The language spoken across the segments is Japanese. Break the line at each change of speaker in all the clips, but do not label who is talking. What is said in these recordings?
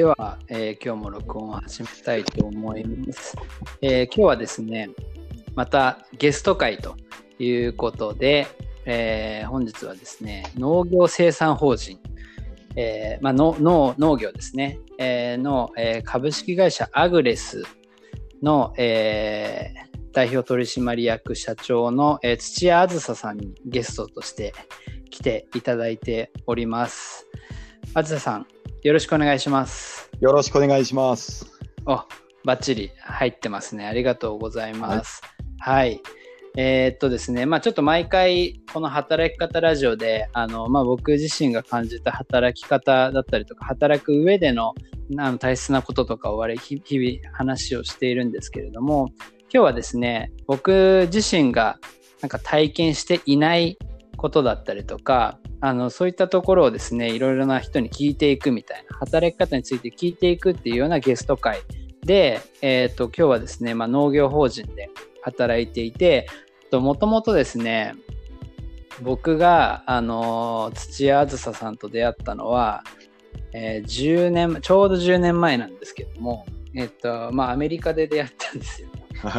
では、えー今日も録音を始めたいと思います、えー今日はですね、またゲスト会ということで、えー本日はですね、農業生産法人、えまあ、の農業ですね、えの、え株式会社アグレスの、え代表取締役社長の、え土屋あずささんにゲストとして来ていただいております。あずささん、よろしくお願いします。
よろしくお願いします。
お、バッチリ入ってますね。ありがとうございます。はい。えーっとですね、まあちょっと毎回この働き方ラジオで、あの、まあ僕自身が感じた働き方だったりとか、働く上でのあの大切なこととかを我々日日々話をしているんですけれども、今日はですね、僕自身がなんか体験していないことだったりとか、あの、そういったところをですね、いろいろな人に聞いていくみたいな、働き方について聞いていくっていうようなゲスト会で、えっ、と、今日はですね、まあ、農業法人で働いていて、もともとですね、僕が、あの、土屋あずささんと出会ったのは、えー10年、ちょうど10年前なんですけども、えっ、と、まあ、アメリカで出会ったんですよ。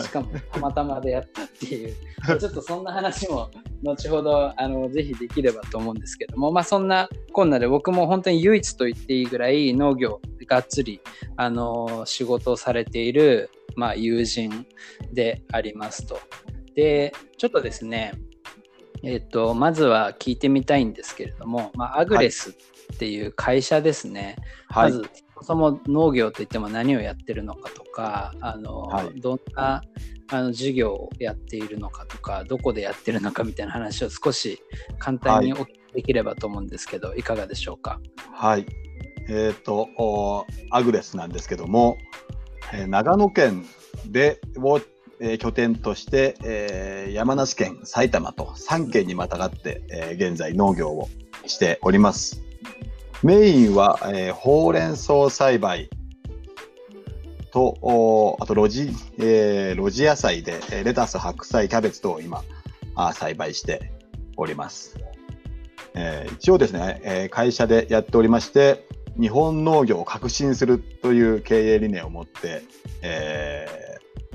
しかもたまたま出会ったっていう、ちょっとそんな話も後ほどあのぜひできればと思うんですけども、まあ、そんなこんなで僕も本当に唯一と言っていいぐらい農業がっつりあの仕事をされている、まあ、友人でありますと。で、ちょっとですね、えっと、まずは聞いてみたいんですけれども、まあ、アグレスっていう会社ですね。
はい。
まず、そも農業といっても何をやってるのかとか、あの、
はい
どんなあの事業をやっているのかとか、どこでやってるのかみたいな話を少し簡単にお聞きできればと思うんですけど、い、かがでしょうか？
はい。えっ、と、おアグレスなんですけども、えー長野県でを、えー拠点として、えー山梨県、埼玉と3県にまたがって、えー現在農業をしております。メインは、えーほうれん草栽培と、おあと露地、えー露地野菜で、えレタス、白菜、キャベツ等を今、あ栽培しております。えー一応ですね、えー会社でやっておりまして、日本農業を革新するという経営理念を持って、えー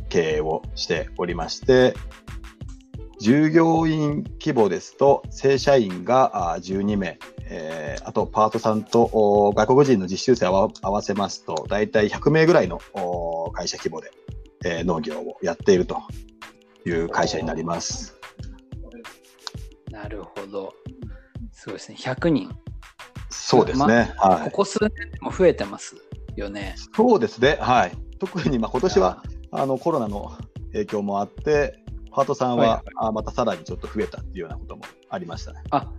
経営をしておりまして、従業員規模ですと、正社員があー12名、えーあとパートさんとお外国人の実習生を合わせますと、大体100名ぐらいのお会社規模で、えー農業をやっているという会社になります。
なるほど。すごいですね。100人。
そうですね。はい
こ。こ数年でも増えてますよね。
そうですね。はい。特にまあ今年はあのコロナの影響もあって、パートさんは、
は
またさらにちょっと増えたっていうようなこともありましたね。
あ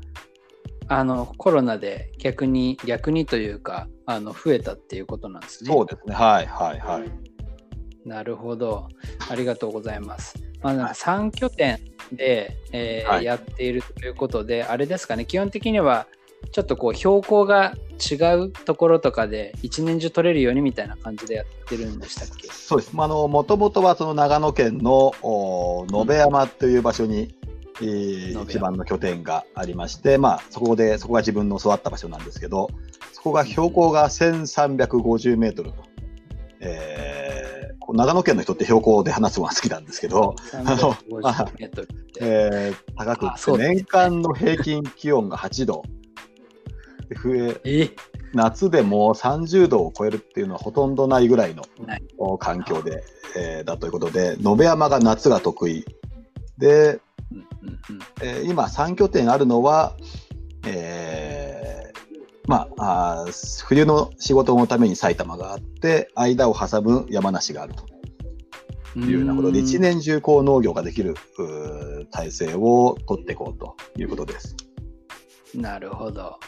あのコロナで逆に逆にというかあの増えたっていうことなんですね。
そうですね。はいはいはい。
なるほど。ありがとうございます。まあ、なんか3拠点で、えー
はい
やっているということで、あれですかね、基本的にはちょっとこう標高が違うところとかで一年中取れるようにみたいな感じでやってるんでしたっけ？
そうです。まああの、もともとはその長野県のお野辺山という場所に、えー
野辺山
一番の拠点がありまして、まあそこで、そこが自分の育った場所なんですけど、そこが標高が1350メートルと。えー長野県の人って標高で話すのが好きなんですけど、
350メートルって。
えー高くって年間の平均気温が8度。で冬
え？
夏でも30度を超えるっていうのはほとんどないぐらいの環境で、えーだということで、野辺山が夏が得意。で、えー今3拠点あるのは、えーまあ冬の仕事のために埼玉があって、間を挟む山梨があると。いうようなことで、一年中こう農業ができる体制を取っていこうということです。
なるほど。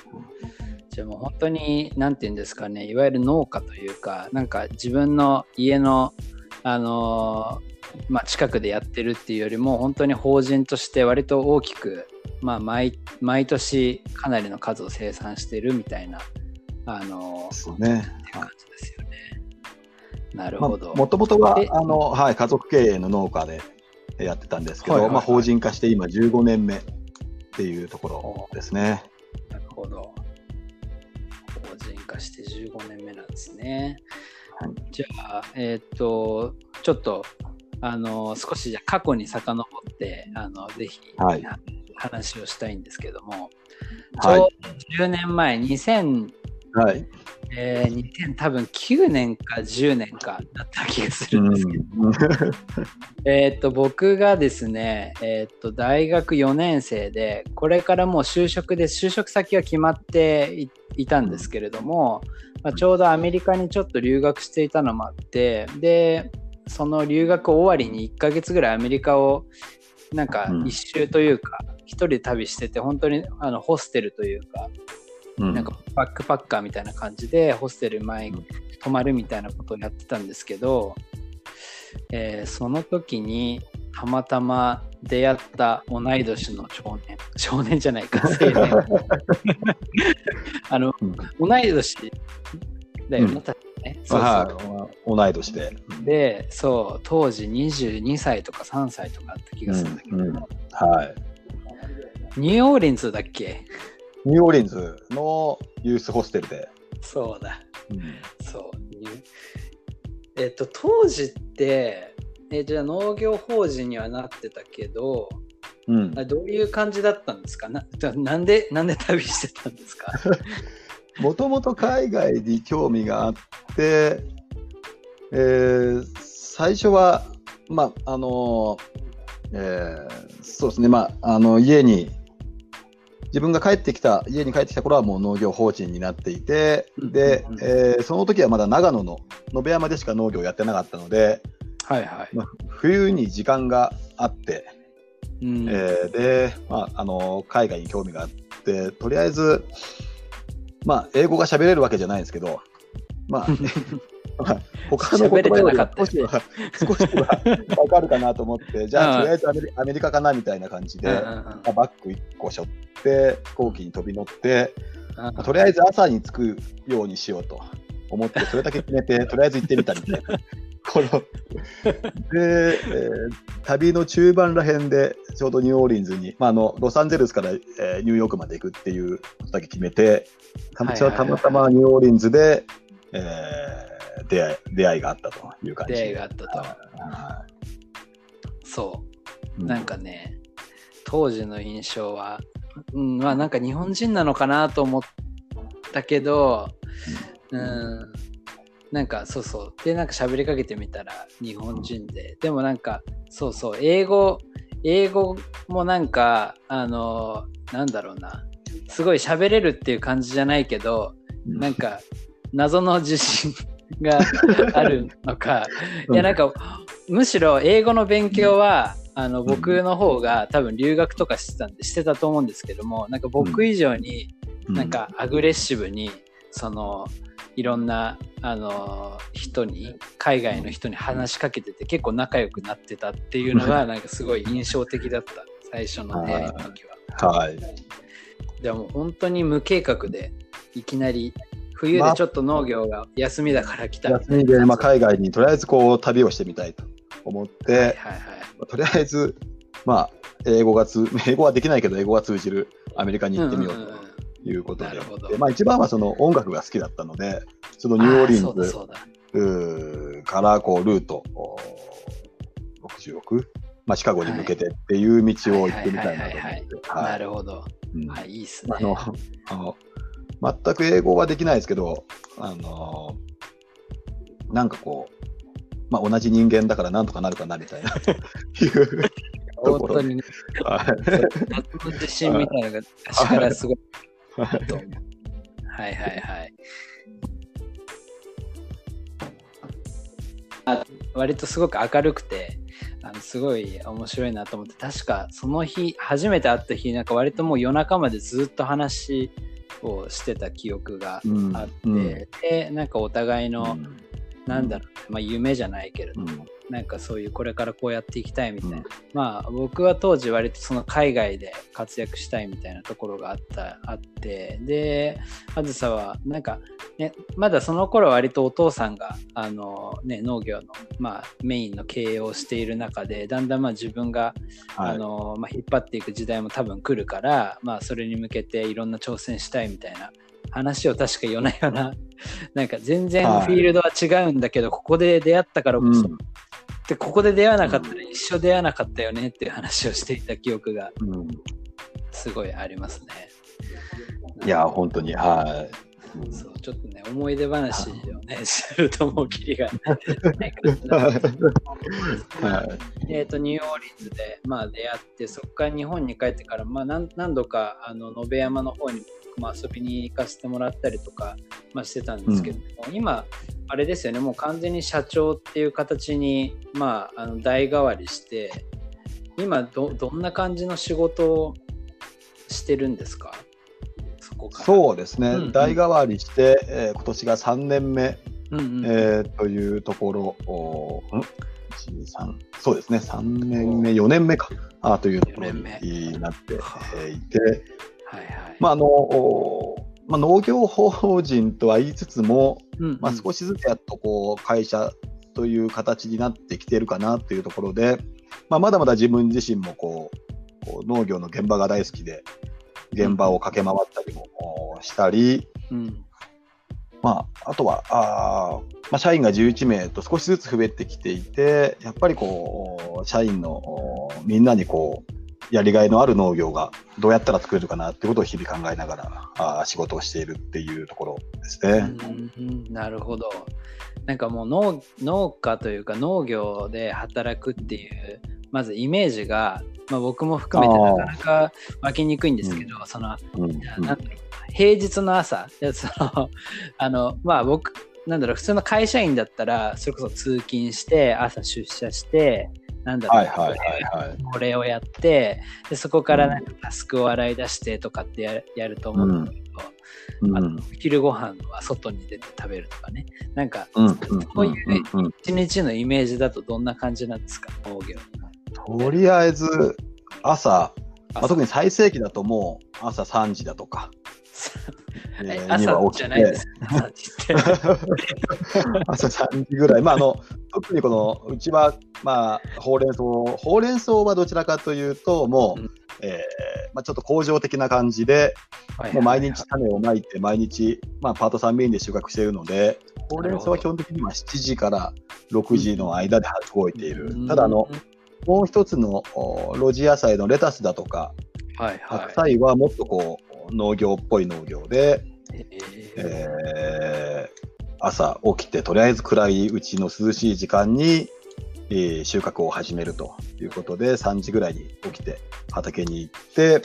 じゃあもう本当に、なんていうんですかね、いわゆる農家というか、なんか自分の家の、あのーまあ、近くでやってるっていうよりも、本当に法人として割と大きく、まあ、毎毎年かなりの数を生産してるみたいな、あのー
そうね。
っていう感じですよね。なる
まあ
ほど。
もともとは
で
あの、はい、家族経営の農家でやってたんですけど、
はいはいはい
まあ、法人化して今15年目っていうところですね。
なるほど。法人化して15年目なんですね。
はい
じゃあ、えっ、と、ちょっと、あの、少しじゃあ過去に遡って、あの、ぜひ、
はい
話をしたいんですけども、
はい
ちょうど10年前、2000、
はい。
えー、2000多分9年か10年かだった気がするんですけど、えーっと僕がですね、えーっと大学4年生でこれからもう就職で就職先は決まっていいたんですけれども、まあ、ちょうどアメリカにちょっと留学していたのもあってでその留学終わりに1ヶ月ぐらいアメリカをなんか
うん。
一周というか一人で旅してて本当にあのホステルというか
うん。
なんかバックパッカーみたいな感じでホステル前に泊まるみたいなことをやってたんですけど、えーその時にたまたま出会った同い年の少年少年じゃないか 青年。あの、
うん。
同い年だよね、
うん。
そうそう、
はい。同い年で。
でそう当時22歳とか3歳とかあった気がするんだけど、
うん。うん。はい。
ニューオーリンズだっけ？
ニューオーリンズのユースホステルで。
そうだ。
うん。
そう。えっと、当時って、えじゃあ農業法人にはなってたけど、
うん。
あどういう感じだったんですか？ななんで、なんで旅してたんですか？
もともと海外に興味があって、えー最初は、まあ、あの、えーそうですね、まあ、あの、家に、自分が帰ってきた、家に帰ってきた頃はもう農業法人になっていて、
うん
でえーその時はまだ長野の延山でしか農業やってなかったので、
はいはい。
まあ、冬に時間があって、
うん
えーで、まあ、あの海外に興味があってとりあえず、まあ、英語が喋れるわけじゃないんですけど、まあ まあ、他の言葉より少しは少しは分かるかなと思ってじゃあ
うん。
とりあえずアメリアメリカかなみたいな感じで、バッグ1個背負って飛行機に飛び乗って、
うん。
まあとりあえず朝に着くようにしようと思ってそれだけ決めて とりあえず行ってみたみたいな。こので、えー旅の中盤らへんでちょうどニューオーリンズに、まあ、あのロサンゼルスから、えーニューヨークまで行くっていうことだけ決めてたまたまニューオーリンズで、えー出会い出会いがあったという感じ
出会いがあったと。
は
そう。
い
なんかね、当時の印象は、うん、まあなんか日本人なのかなと思ったけど、うん、なんかそうそう。で、なんか喋りかけてみたら日本人で、でもなんか、そうそう、英語、英語もなんか、あの、なんだろうな、すごい喋れるっていう感じじゃないけど、なんか、謎の自信があるのか、いやなんかむしろ英語の勉強はあの僕の方が多分留学とかしてたんでしてたと思うんですけどもなんか僕以上に
う
なんかアグレッシブにそのいろんなあの人に海外の人に話しかけてて結構仲良くなってたっていうのがなんかすごい印象的だった。最初の出会い。の時は。
はい。
でも本当に無計画でいきなり冬でちょっと農業が休みだから来たみたいな。
休みで、まあ、海外にとりあえずこう旅をしてみたいと思って、
はいはいはい。
とりあえず、まあ、英語が通、英語はできないけど、英語が通じるアメリカに行ってみよう
うんうんうん
ということで、
なるほど。
でまあ、一番はその音楽が好きだったので、そのニューオーリンズからこうルートお66、まあ、シカゴに向けてっていう道を行ってみたいなと思って。
な
はい
るほど。
うん。
はい、いいっすね。
あのあの全く英語はできないですけど、あのなんかこう、まあ、同じ人間だからなんとかなるかなみたいな いう
本当にね、自信みたいなのが足からすごい。はいはいはい。あ割とすごく明るくて、あのすごい面白いなと思って、確かその日、初めて会った日、なんか割ともう夜中までずっと話をしてた記憶が
うん。
あって、
うん。
で、なんかお互いの、
うん。
なんだろう、まあ夢じゃないけれど
うん
なんかそういうこれからこうやっていきたいみたいな、
うん。
まあ僕は当時割とその海外で活躍したいみたいなところがあったあって。であずさはなんか、ね、まだその頃は割とお父さんがあの、ね、農業の、まあ、メインの経営をしている中でだんだんまあ自分が、
はい。
あのまあ、引っ張っていく時代も多分来るから、まあ、それに向けていろんな挑戦したいみたいな。話を確か夜な夜な、なんか全然フィールドは違うんだけど、ここで出会ったからこそ、
うん
で、ここで出会わなかったら一生出会わなかったよねっていう話をしていた記憶が
うん。
すごいありますね。
いや、本当に、はい。うん
そう、ちょっとね、思い出話をね、するともうきりがないえー、とニューオーリンズで、まあ、出会ってそこから日本に帰ってから、まあ、何何度かあの延山の方に、まあ、遊びに行かせてもらったりとか、まあ、してたんですけども、今あれですよね。もう完全に社長っていう形に、まあ、あの代替わりして今どどんな感じの仕事をしてるんですか？そこから。
そうですね、
うんうん。
代替わりして、えー今年が3年目、
うんうん
えーというところ、おーん？1 3そうですね、3年目、4年目か、あーというところになっていて、
はいはい。
まああのまあ、農業法人とは言いつつも、
うんうん。
まあ、少しずつやっとこう会社という形になってきているかなというところで、まあ、まだまだ自分自身もこうこう農業の現場が大好きで、現場を駆け回ったりもおしたり、
うん。
まあ、あとはあー、まあ、社員が11名と少しずつ増えてきていて、やっぱりこう社員のおみんなにこうやりがいのある農業がどうやったら作れるかなってことを日々考えながらあー仕事をしているっていうところですね。
なるほど。なんかもう農農家というか農業で働くっていうまずイメージが、まあ、僕も含めてなかなか湧きにくいんですけど、その
うん
じゃあなん平日の朝そのあのまあ僕なんだろう 普通の会社員だったらそれこそ通勤して朝出社してなんだろう、
はいはいはいはい。
これをやってでそこからなんかタスクを洗い出してとかってややると思うんだけど、あ
うん。
のお昼ご飯は外に出て食べるとかね。なんか
うんうん
そういう一日のイメージだとどんな感じなんですか？農業
とりあえず朝、まあ、
朝
特に最盛期だともう朝3時だとか、
朝
起きて。
じゃないです。朝って。
朝3時ぐらい、まあ、あの特にこのうちは、まあ、ほうれん草ほうれん草はどちらかというともう、
うん。
えーまあ、ちょっと工場的な感じでもう毎日種をまいて毎日、まあ、パートさんメインで収穫しているのでほうれん草は基本的には7時から6時の間で動いている、ただあのもう一つのお露地野菜のレタスだとか
はい
白
は
菜はもっとこう農業っぽい農業で、
いえー。
えー朝起きてとりあえず暗いうちの涼しい時間に、えー収穫を始めるということで3時ぐらいに起きて畑に行って、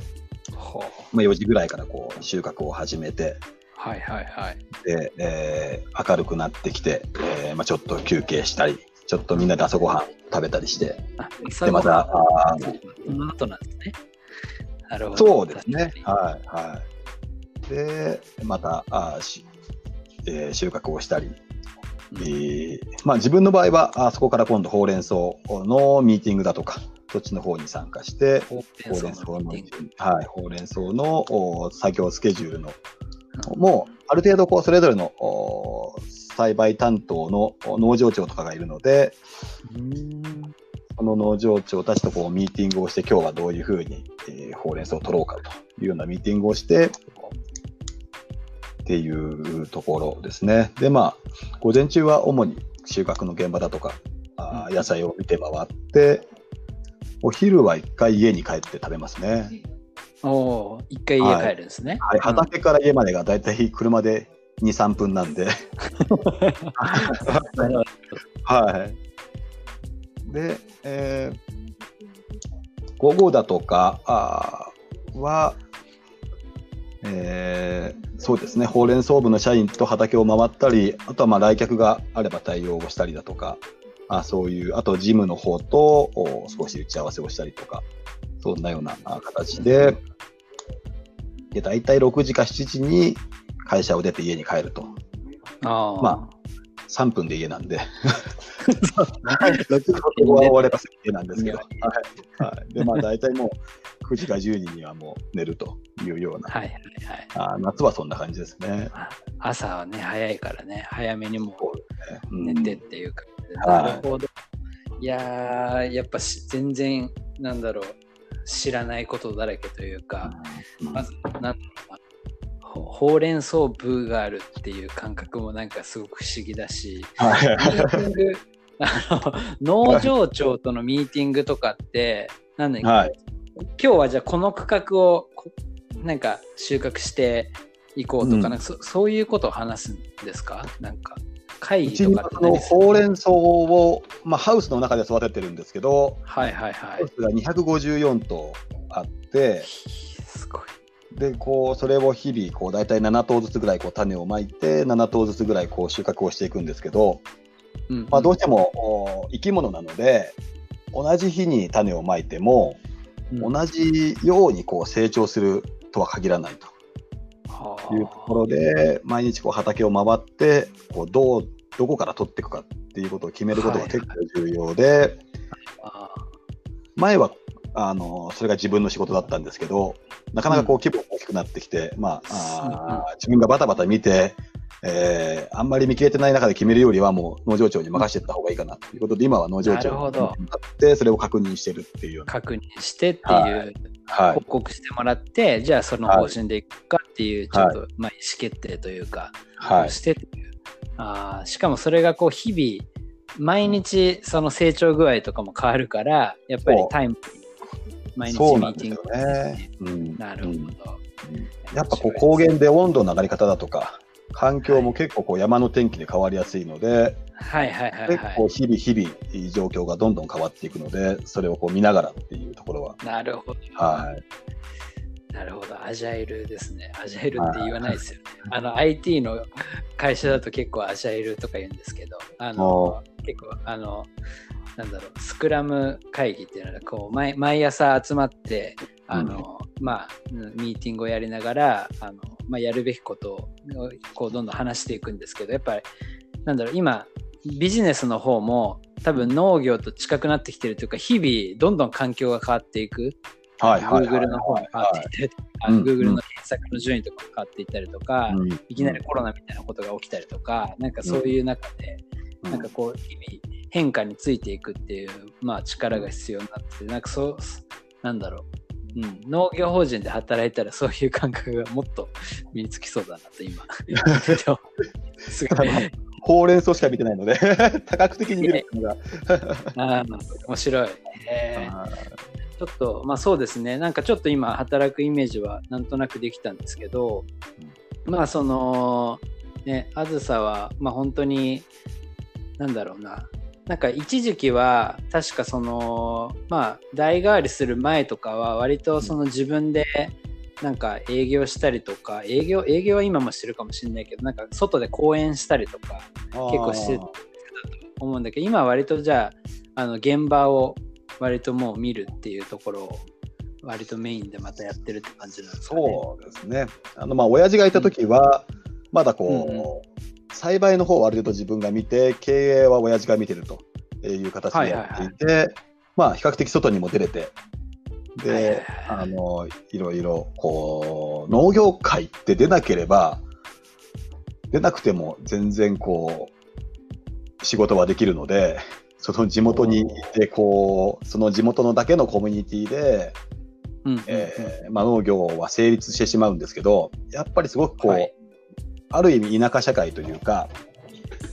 まあ、4時ぐらいからこう収穫を始めて
はいはいはい。
で、えー明るくなってきて、えーまあ、ちょっと休憩したりちょっとみんなで朝ごはん食べたりしてでまたあー
その後なんですねなるほど。
そうですね。はいはい。でまたあーし、えー収穫をしたり。えーまあ、自分の場合はあそこから今度ほうれん草のミーティングだとかそっちの方に参加して
に
ほうれん草のはい、ほうれん草のお作業スケジュールのもうある程度こうそれぞれのお栽培担当のお農場長とかがいるので
うん
その農場長たちとこうミーティングをして今日はどういうふうに、えーほうれん草を取ろうかというようなミーティングをしてっていうところですね。でまあ午前中は主に収穫の現場だとかあー野菜を見て回ってお昼は一回家に帰って食べますね。
おおー一回家帰るんですね、
はい、畑から家までがだいたい車で2、3分なんで。はい。で、えー午後だとかは、えーそうですね、ほうれん草部の社員と畑を回ったり、あとはまあ来客があれば対応をしたりだとか、あそういう、あと事務の方とお少し打ち合わせをしたりとか、そんなようなあ形で、で大体6時か7時に会社を出て家に帰ると。
ああ
ま3分で家なんで。6時ここは終われば家なんですけど。はい。はい、で、まあ大体もう9時か10時にはもう寝るというような。
はいはいはい
あ夏はそんな感じですね。
あ朝はね早いからね早めにも
うん
寝てっていう感じで、
はい
なるほどいやーやっぱし全然なんだろう知らないことだらけというか、
うん
まずなんほうれん草部があるっていう感覚もなんかすごく不思議だし、あの農場長とのミーティングとかって、なんだ、
はい
今日はじゃあこの区画をなんか収穫していこうとか,、
うん
なんかそそういうことを話すんですかなんか会議とかって
のほうれん草を、まあ、ハウスの中で育ててるんですけど、
はいはいはい
ハウ。スが254頭あって、で、こう、それを日々、こう、大体7頭ずつぐらい、こう、種をまいて、7頭ずつぐらい、こう、収穫をしていくんですけど、
うん
まあ、どうしても、お生き物なので、同じ日に種をまいても、
うん。
同じように、こう、成長するとは限らないと。
は
いうところで、毎日こう畑を回って、こうどう、どこから取っていくかっていうことを決めることが結構重要で、
あ
前は、あの、それが自分の仕事だったんですけど、なかなかこう規模が大きくなってきて、まあ、あー自分がバタバタ見て、えーあんまり見切れてない中で決めるよりはもう農場長に任せていった方がいいかなということで、今は農場長に向かって、それを確認してるっていう。
確認してって
は
いう
はい。
報。告してもらって、じゃあその方針でいくかっていう、ちょっと、まあ、意思決定というか、
はい。
してっていう。あーしかもそれがこう日々毎日その成長具合とかも変わるからやっぱりタイム毎日
そうなんです
ミーティング
よね。うん。
なるほど、
うん。やっぱこう高原で温度の上がり方だとか、環境も結構こう山の天気で変わりやすいので、
はいはいはい
結
はい。
構日々日々状況がどんどん変わっていくので、それをこう見ながらっていうところは、
なるほど、
はい。
なるほど。アジャイルですね。アジャイルって言わないですよね。あの IT の会社だと結構アジャイルとか言うんですけどあの結構あのなんだろうスクラム会議っていうのはこう毎毎朝集まってあの、まあうんミーティングをやりながらあの、まあ、やるべきことをこうどんどん話していくんですけどやっぱりなんだろう今ビジネスの方も多分農業と近くなってきてるというか日々どんどん環境が変わっていく。
はいはいはい
Google の方が変わっていったりとか、
うん。
Google の検索の順位とかも変わっていったりとか、
うん。
いきなりコロナみたいなことが起きたりとか、なんかそういう中で、
うん
なんかこう、日々変化についていくっていう、まあ力が必要になってて、なんかそう、なんだろう。うん、農業法人で働いたらそういう感覚がもっと身につきそうだなと今。すごい。
ほうれん草しか見てないので、多角的に見るのが。
あー面白い。へーちょっと、まあそうですね、なんかちょっと今、働くイメージはなんとなくできたんですけど、まあその、ね、あずさは、まあ本当に、なんだろうな、なんか一時期は、確かその、まあ代替わりする前とかは、割とその自分で、なんか営業したりとか、営業、営業は今もしてるかもしれないけど、なんか外で講演したりとか、結構してたと思うんだけど今は割とじゃああの現場を割ともう見るっていうところを割とメインでまたやってるって感じなんですかね。
そうですね。あの、まあ、親父がいた時は、まだこう、栽培の方はある程度自分が見て、経営は親父が見てるという形でやっていて、まあ、比較的外にも出れて、
はいはい
で、あの、いろいろ、こう、農業界って出なければ、出なくても全然こう、仕事はできるので、その地元にいて、こう、その地元のだけのコミュニティで、
うんうんうん。
えーまあ、農業は成立してしまうんですけど、やっぱりすごくこう、
はい
ある意味田舎社会というか、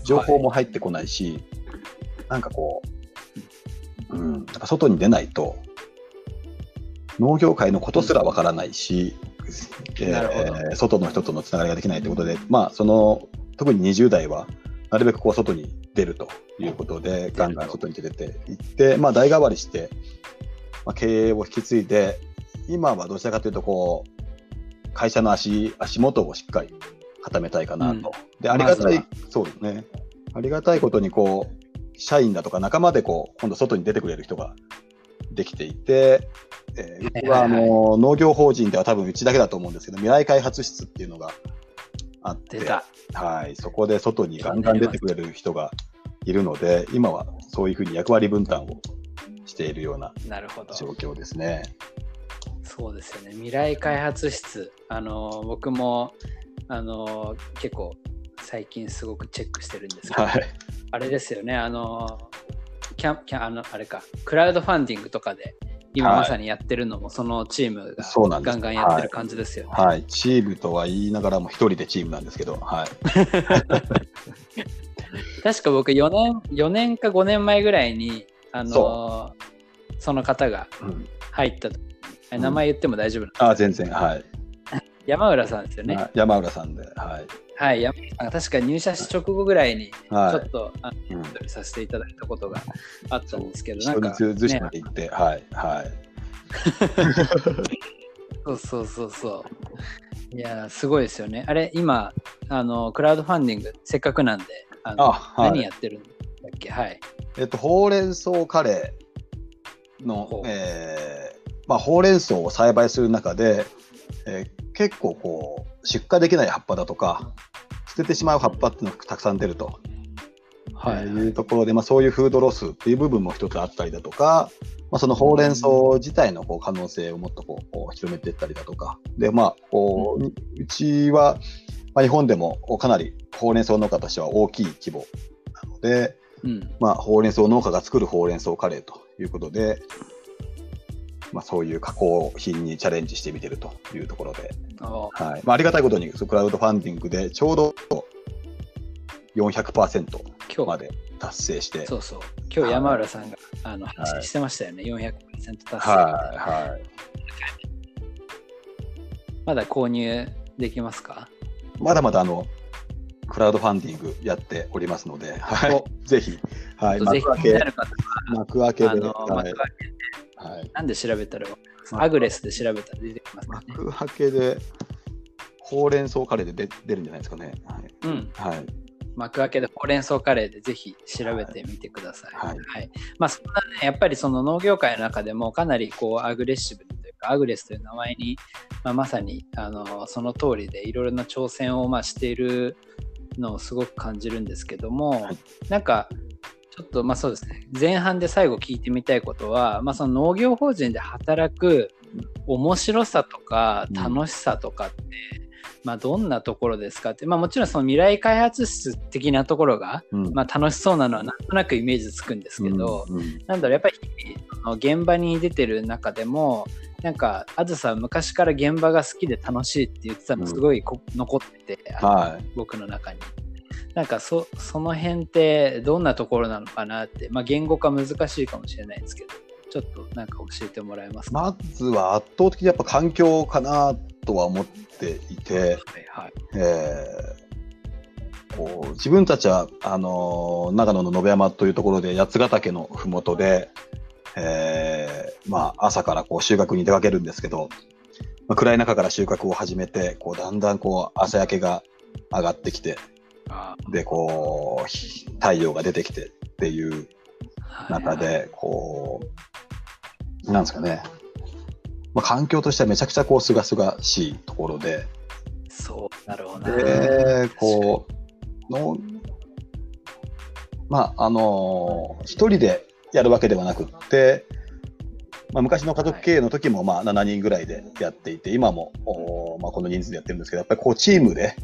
情報も入ってこないし、なんかこう、うん、やっぱ外に出ないと、農業界のことすらわからないし、え外の人とのつながりができないということで、まあ、その、特に20代は、なるべくこう外に出るということで、ガンガン外に出ていって、まあ、代替わりして、まあ、経営を引き継いで、今はどちらかというと、こう、会社の足、足元をしっかり固めたいかなと。で、ありがたい、
ま
そうですね。ありがたいことに、こう、社員だとか仲間で、こう、今度外に出てくれる人ができていて、えーうちは、あの、農業法人では多分うちだけだと思うんですけど、未来開発室っていうのがあって。はい、そこで外にガンガン出てくれる人がいるので、今はそういうふうに役割分担をしているような。状況ですね。
そうですよね。未来開発室。あの、僕も、あの、結構最近すごくチェックしてるんですけど、
はい。
あれですよね。あの、キャン、キャン、あの、あれか、クラウドファンディングとかで今まさにやってるのも、そのチームが
そうなんです
ガンガンやってる感じですよね。
はい。チームとは言いながらも一人でチームなんですけど、はい。
確か僕4年、4年か5年前ぐらいに、あのー
そ
その方が
うん、
入った時に
ん
名前言っても大丈夫なの、
あ、全然、はい。
山浦さんですよね。
はい山浦さんで、はい。
はい、山浦さんが確か入社し直後ぐらいに、ちょ
は
っと、あ
い。うん
の、させていただいたことがあったんですけど、な
人
んか、
にずし
ね
まで行って、はい。はい。
そうそうそうそう。いやー、すごいですよね。あれ、今、あの、クラウドファンディング、せっかくなんで、あの
あ、はい。
何やってるんだっけ？はい。
えっと、ほうれん草カレーの
ほう、
えーまあ、ほうれん草を栽培する中で、えー結構こう、出荷できない葉っぱだとか、捨ててしまう葉っぱっていうのがたくさん出ると、
はい。
い、うところで、まあ、そういうフードロスっていう部分も一つあったりだとか、まあ、そのほうれん草自体のこう可能性をもっとこうこう広めていったりだとか、で、まあ、こううちは、まあ、日本でもかなりほうれん草農家としては大きい規模なので、
うん。
まあ、ほうれん草農家が作るほうれん草カレーということで、まあ、そういう加工品にチャレンジしてみてるというところで、
あ
はいまあ、ありがたいことに、クラウドファンディングでちょうど400%
今日、
まで達成して、
そうそう。今日山浦さんが、あの、
い
発信してましたよね。400%達成。
はい、はい。
まだ購入できますか？
まだまだあの、クラウドファンディングやっておりますので、はい
お、
ぜひ、はい、幕開け、幕開けで、
あの、
はいはい、
なんで調べたらアグレスで調べたら出てきますね。
幕開けで、ほうれん草カレーで出出るんじゃないですかね。はい。
うん。
はい。
幕開けでほうれん草カレーでぜひ調べてみてください。
はい
まあそんなね、やっぱりその農業界の中でもかなりこうアグレッシブにというか、アグレスという名前に、まあ、まさにあのその通りでいろいろな挑戦をまあしているのをすごく感じるんですけども、
はい。
なんかちょっとまあそうですね、前半で最後聞いてみたいことは、まあその農業法人で働く面白さとか
うん。
楽しさとかって、まあどんなところですかって、まあもちろんその未来開発室的なところが、
うん。
まあ楽しそうなのはなんとなくイメージつくんですけど、
うんうん。
なんだろう、やっぱり現場に出てる中でも、なんか、あずさん昔から現場が好きで楽しいって言ってたのすごいこ、残ってて、
はい。
僕の中に。なんかそ、その辺ってどんなところなのかなって、まあ言語化難しいかもしれないですけど、ちょっとなんか教えてもらえますか、
まずは圧倒的にやっぱ環境かなとは思っていて、
はいはい。
えーこう自分たちはあのー長野の延山というところで八ヶ岳のふもとで、えーまあ、朝からこう収穫に出かけるんですけど、まあ、暗い中から収穫を始めてこうだんだんこう朝焼けが上がってきて
あ
でこうひ太陽が出てきてっていう中で、こう、なんですかね、まあ、環境としてはめちゃくちゃこう、すがすがしいところで、
そうだろうな。
で、こう、の、まあ、あのー一人でやるわけではなくって、まあ、昔の家族経営の時もまあ7人ぐらいでやっていて、今も、おまあ、この人数でやってるんですけど、やっぱりこうチームで、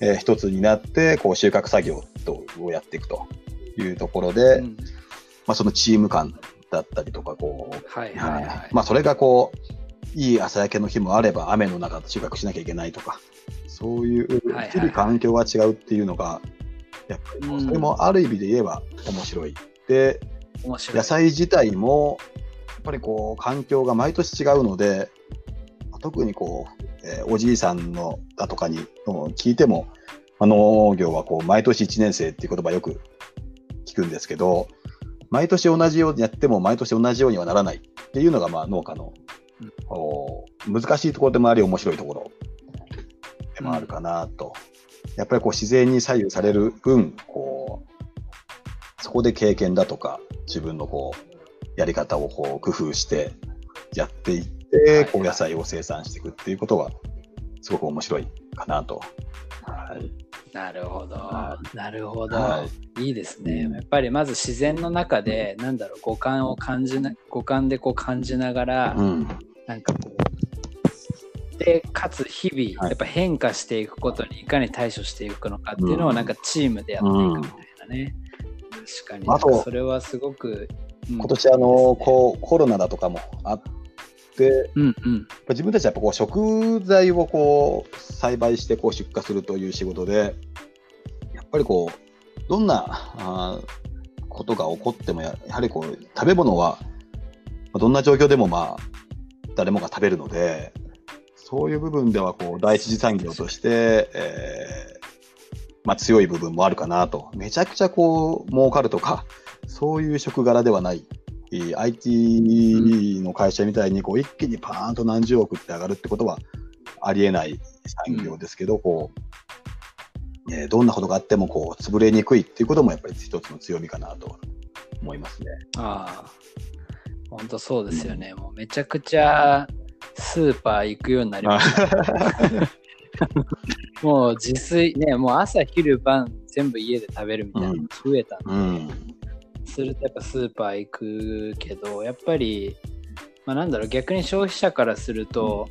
えー一つになって、こう収穫作業とをやっていくというところで、
うん。
まあ、そのチーム感だったりとか、こう、
はいはいはい。
まあ、それがこう、いい朝焼けの日もあれば、雨の中収穫しなきゃいけないとか、そういう、日々環境が違うっていうのが、やっぱりそれもある意味で言えば面白い。で、
面白い。
野菜自体も、やっぱりこう、環境が毎年違うので、特にこう、えーおじいさんのだとかにの聞いても、あの農業はこう、毎年1年生っていう言葉よく聞くんですけど、毎年同じようにやっても毎年同じようにはならないっていうのがまあ農家の、
うん
お難しいところでもあり面白いところでもあるかなと。やっぱりこう自然に左右される分、こう、そこで経験だとか、自分のこう、やり方をこう工夫してやっていって、
はい
こう野菜を生産していくっていうことは、すごく面白いかなと。はい。
なるほど
は。
なるほど。
はい
いですね。
うん
やっぱりまず自然の中で、なんだろう、五感を感じな、五感でこう感じながら、
うん。
なんかこう、で、かつ日々、
はい
やっぱ変化していくことにいかに対処していくのかっていうのを
うん
なんかチームでやっていくみたいなね。確かに。
あと
それはすごく、うん
今年あの、こう、コロナだとかもあっで、
うんうん。
自分たちはやっぱこう食材をこう栽培してこう出荷するという仕事で、やっぱりこう、どんなあーことが起こってもや、やはりこう、食べ物は、まあどんな状況でもまあ、誰もが食べるので、そういう部分ではこう、第一次産業として、えーまあ強い部分もあるかなと。めちゃくちゃこう、儲かるとか、そういう職柄ではない。えー IT の会社みたいにこう一気にパーンと何十億って上がるってことはありえない産業ですけど、こう、えーどんなことがあってもこう潰れにくいっていうこともやっぱり一つの強みかなと思いますね。
ああ、本当そうですよね。もうめちゃくちゃスーパー行くようになりました。もう自炊ね、もう朝昼晩全部家で食べるみたいなのが増えたんで、
うん。
するとやっぱスーパー行くけど、やっぱり、まあなんだろう、逆に消費者からすると、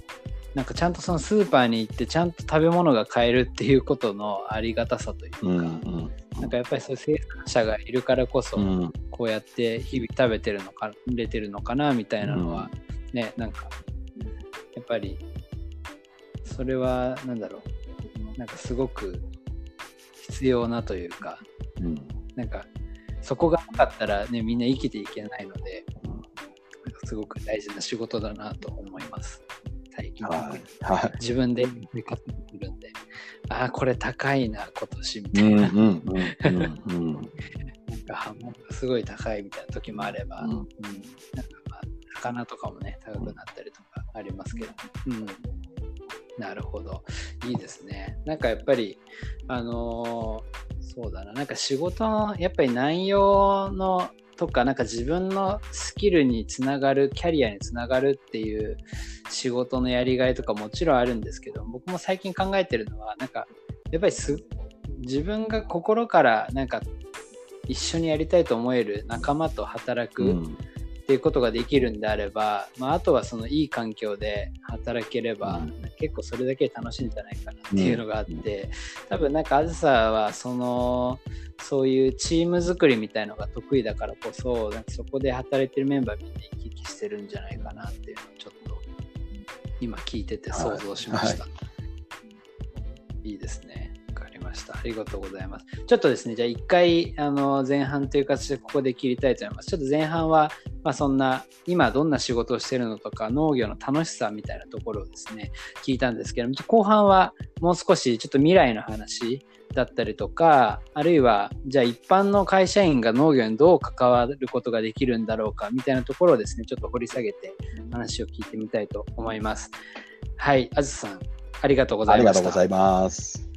なんかちゃんとそのスーパーに行ってちゃんと食べ物が買えるっていうことのありがたさというか、
うん。うん。
なんかやっぱりそういう生産者がいるからこそ、
うん。
こうやって日々食べてるのか、出てるのかなみたいなのは、ね、なんか、やっぱり、それは、なんだろう、なんかすごく必要なというか、
うん。
なんか、そこがなかったらね、みんな生きていけないので、なんかすごく大事な仕事だなと思います。最近、
は。
自分で生活できるんで、ああ、これ高いな、今年みた
うん。
いな。すごい高いみたいな時もあれば、
うん
うんなんかまあ魚とかもね高くなったりとかありますけど、うん、なるほど。いいですね。なんかやっぱりあのーそうだな。なんか仕事のやっぱり内容のとかなんか自分のスキルにつながるキャリアにつながるっていう仕事のやりがいとかもちろんあるんですけど僕も最近考えてるのはなんかやっぱり自分が心からなんか一緒にやりたいと思える仲間と働く
うん。
ていうことができるんであれば、まあ、あとはそのいい環境で働ければ、
うん
結構それだけで楽しいんじゃないかなっていうのがあって、多分なんかあずさはそのそういうチーム作りみたいのが得意だからこそなんかそこで働いてるメンバーみんな生き生きしてるんじゃないかなっていうのをちょっと今聞いてて想像しました。いいですね。りました。ありがとうございます。ちょっとですね、じゃあ一回あの前半という形でここで切りたいと思います。ちょっと前半は、まあ、そんな今どんな仕事をしてるのとか農業の楽しさみたいなところをですね、聞いたんですけども、後半はもう少しちょっと未来の話だったりとか、あるいはじゃあ一般の会社員が農業にどう関わることができるんだろうかみたいなところをですね、ちょっと掘り下げて話を聞いてみたいと思います。はい、あずさん、
ありがとうございます。